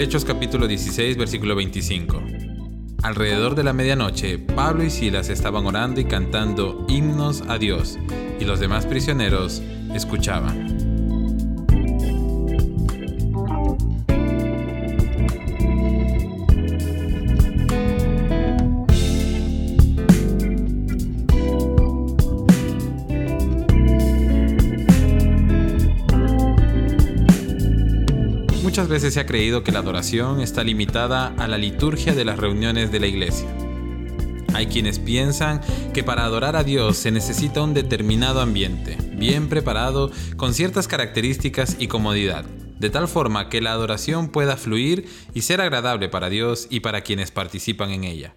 Hechos capítulo 16, versículo 25. Alrededor de la medianoche, Pablo y Silas estaban orando y cantando himnos a Dios, y los demás prisioneros escuchaban. Muchas veces se ha creído que la adoración está limitada a la liturgia de las reuniones de la iglesia. Hay quienes piensan que para adorar a Dios se necesita un determinado ambiente, bien preparado, con ciertas características y comodidad, de tal forma que la adoración pueda fluir y ser agradable para Dios y para quienes participan en ella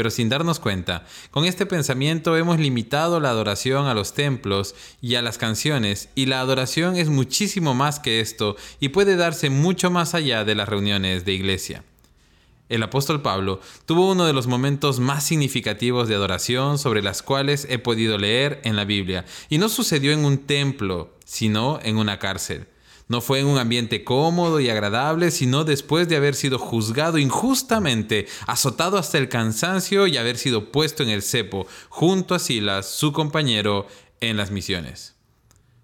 pero sin darnos cuenta, con este pensamiento hemos limitado la adoración a los templos y a las canciones, y la adoración es muchísimo más que esto y puede darse mucho más allá de las reuniones de iglesia. El apóstol Pablo tuvo uno de los momentos más significativos de adoración sobre las cuales he podido leer en la Biblia, y no sucedió en un templo, sino en una cárcel. No fue en un ambiente cómodo y agradable, sino después de haber sido juzgado injustamente, azotado hasta el cansancio y haber sido puesto en el cepo, junto a Silas, su compañero, en las misiones.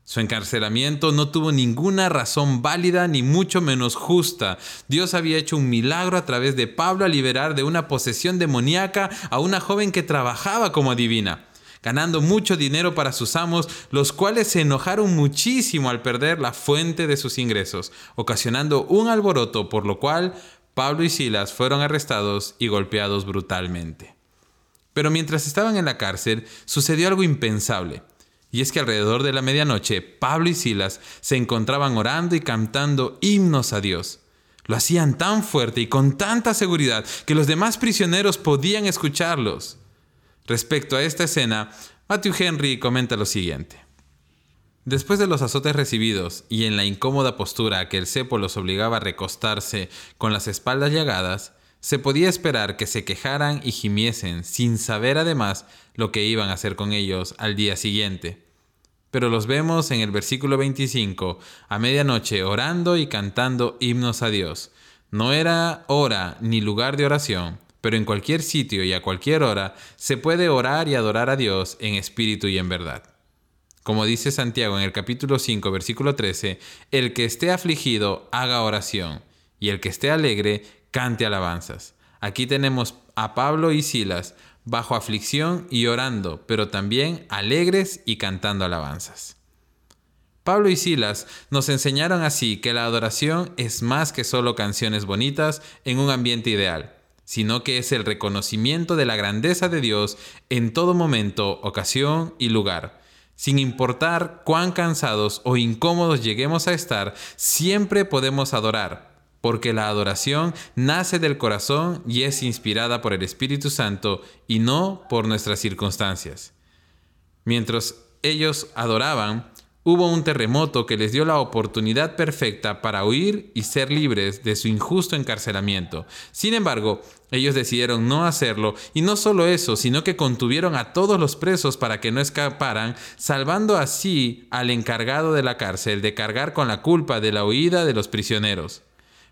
Su encarcelamiento no tuvo ninguna razón válida ni mucho menos justa. Dios había hecho un milagro a través de Pablo a liberar de una posesión demoníaca a una joven que trabajaba como adivina ganando mucho dinero para sus amos, los cuales se enojaron muchísimo al perder la fuente de sus ingresos, ocasionando un alboroto por lo cual Pablo y Silas fueron arrestados y golpeados brutalmente. Pero mientras estaban en la cárcel, sucedió algo impensable. Y es que alrededor de la medianoche, Pablo y Silas se encontraban orando y cantando himnos a Dios. Lo hacían tan fuerte y con tanta seguridad que los demás prisioneros podían escucharlos. Respecto a esta escena, Matthew Henry comenta lo siguiente. Después de los azotes recibidos y en la incómoda postura a que el cepo los obligaba a recostarse con las espaldas llagadas, se podía esperar que se quejaran y gimiesen sin saber además lo que iban a hacer con ellos al día siguiente. Pero los vemos en el versículo 25, a medianoche orando y cantando himnos a Dios. No era hora ni lugar de oración, pero en cualquier sitio y a cualquier hora se puede orar y adorar a Dios en espíritu y en verdad. Como dice Santiago en el capítulo 5, versículo 13, el que esté afligido haga oración, y el que esté alegre cante alabanzas. Aquí tenemos a Pablo y Silas bajo aflicción y orando, pero también alegres y cantando alabanzas. Pablo y Silas nos enseñaron así que la adoración es más que solo canciones bonitas en un ambiente ideal sino que es el reconocimiento de la grandeza de Dios en todo momento, ocasión y lugar. Sin importar cuán cansados o incómodos lleguemos a estar, siempre podemos adorar, porque la adoración nace del corazón y es inspirada por el Espíritu Santo y no por nuestras circunstancias. Mientras ellos adoraban, hubo un terremoto que les dio la oportunidad perfecta para huir y ser libres de su injusto encarcelamiento. Sin embargo, ellos decidieron no hacerlo y no solo eso, sino que contuvieron a todos los presos para que no escaparan, salvando así al encargado de la cárcel de cargar con la culpa de la huida de los prisioneros.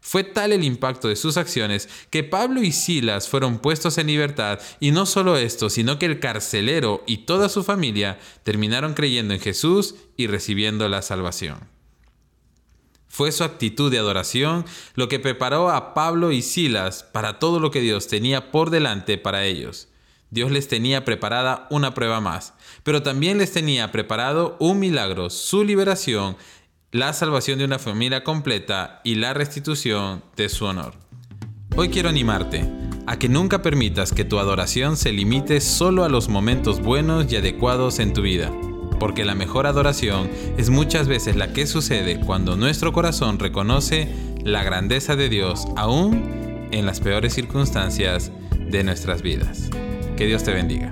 Fue tal el impacto de sus acciones que Pablo y Silas fueron puestos en libertad y no solo esto, sino que el carcelero y toda su familia terminaron creyendo en Jesús y recibiendo la salvación. Fue su actitud de adoración lo que preparó a Pablo y Silas para todo lo que Dios tenía por delante para ellos. Dios les tenía preparada una prueba más, pero también les tenía preparado un milagro, su liberación la salvación de una familia completa y la restitución de su honor. Hoy quiero animarte a que nunca permitas que tu adoración se limite solo a los momentos buenos y adecuados en tu vida, porque la mejor adoración es muchas veces la que sucede cuando nuestro corazón reconoce la grandeza de Dios aún en las peores circunstancias de nuestras vidas. Que Dios te bendiga.